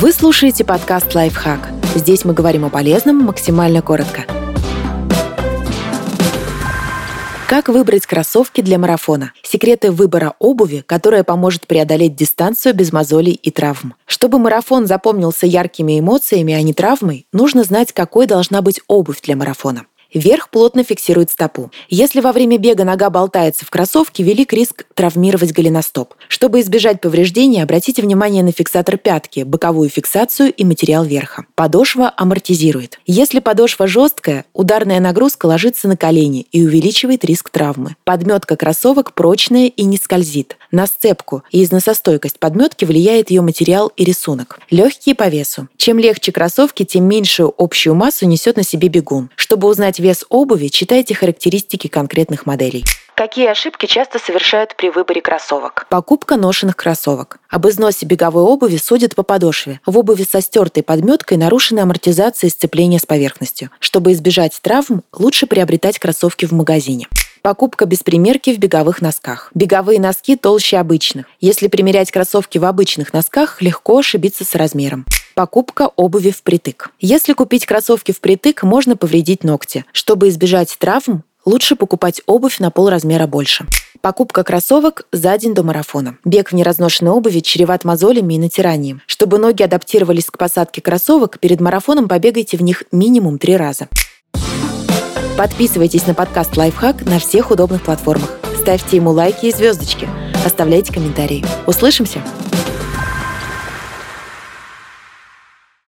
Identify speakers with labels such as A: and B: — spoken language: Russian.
A: Вы слушаете подкаст «Лайфхак». Здесь мы говорим о полезном максимально коротко. Как выбрать кроссовки для марафона? Секреты выбора обуви, которая поможет преодолеть дистанцию без мозолей и травм. Чтобы марафон запомнился яркими эмоциями, а не травмой, нужно знать, какой должна быть обувь для марафона. Верх плотно фиксирует стопу. Если во время бега нога болтается в кроссовке, велик риск травмировать голеностоп. Чтобы избежать повреждений, обратите внимание на фиксатор пятки, боковую фиксацию и материал верха. Подошва амортизирует. Если подошва жесткая, ударная нагрузка ложится на колени и увеличивает риск травмы. Подметка кроссовок прочная и не скользит. На сцепку и износостойкость подметки влияет ее материал и рисунок. Легкие по весу. Чем легче кроссовки, тем меньшую общую массу несет на себе бегун. Чтобы узнать узнать вес обуви, читайте характеристики конкретных моделей. Какие ошибки часто совершают при выборе кроссовок? Покупка ношенных кроссовок. Об износе беговой обуви судят по подошве. В обуви со стертой подметкой нарушена амортизация и сцепление с поверхностью. Чтобы избежать травм, лучше приобретать кроссовки в магазине. Покупка без примерки в беговых носках. Беговые носки толще обычных. Если примерять кроссовки в обычных носках, легко ошибиться с размером. Покупка обуви впритык. Если купить кроссовки впритык, можно повредить ногти. Чтобы избежать травм, лучше покупать обувь на полразмера больше. Покупка кроссовок за день до марафона. Бег в неразношенной обуви чреват мозолями и натиранием. Чтобы ноги адаптировались к посадке кроссовок, перед марафоном побегайте в них минимум три раза. Подписывайтесь на подкаст «Лайфхак» на всех удобных платформах. Ставьте ему лайки и звездочки. Оставляйте комментарии. Услышимся!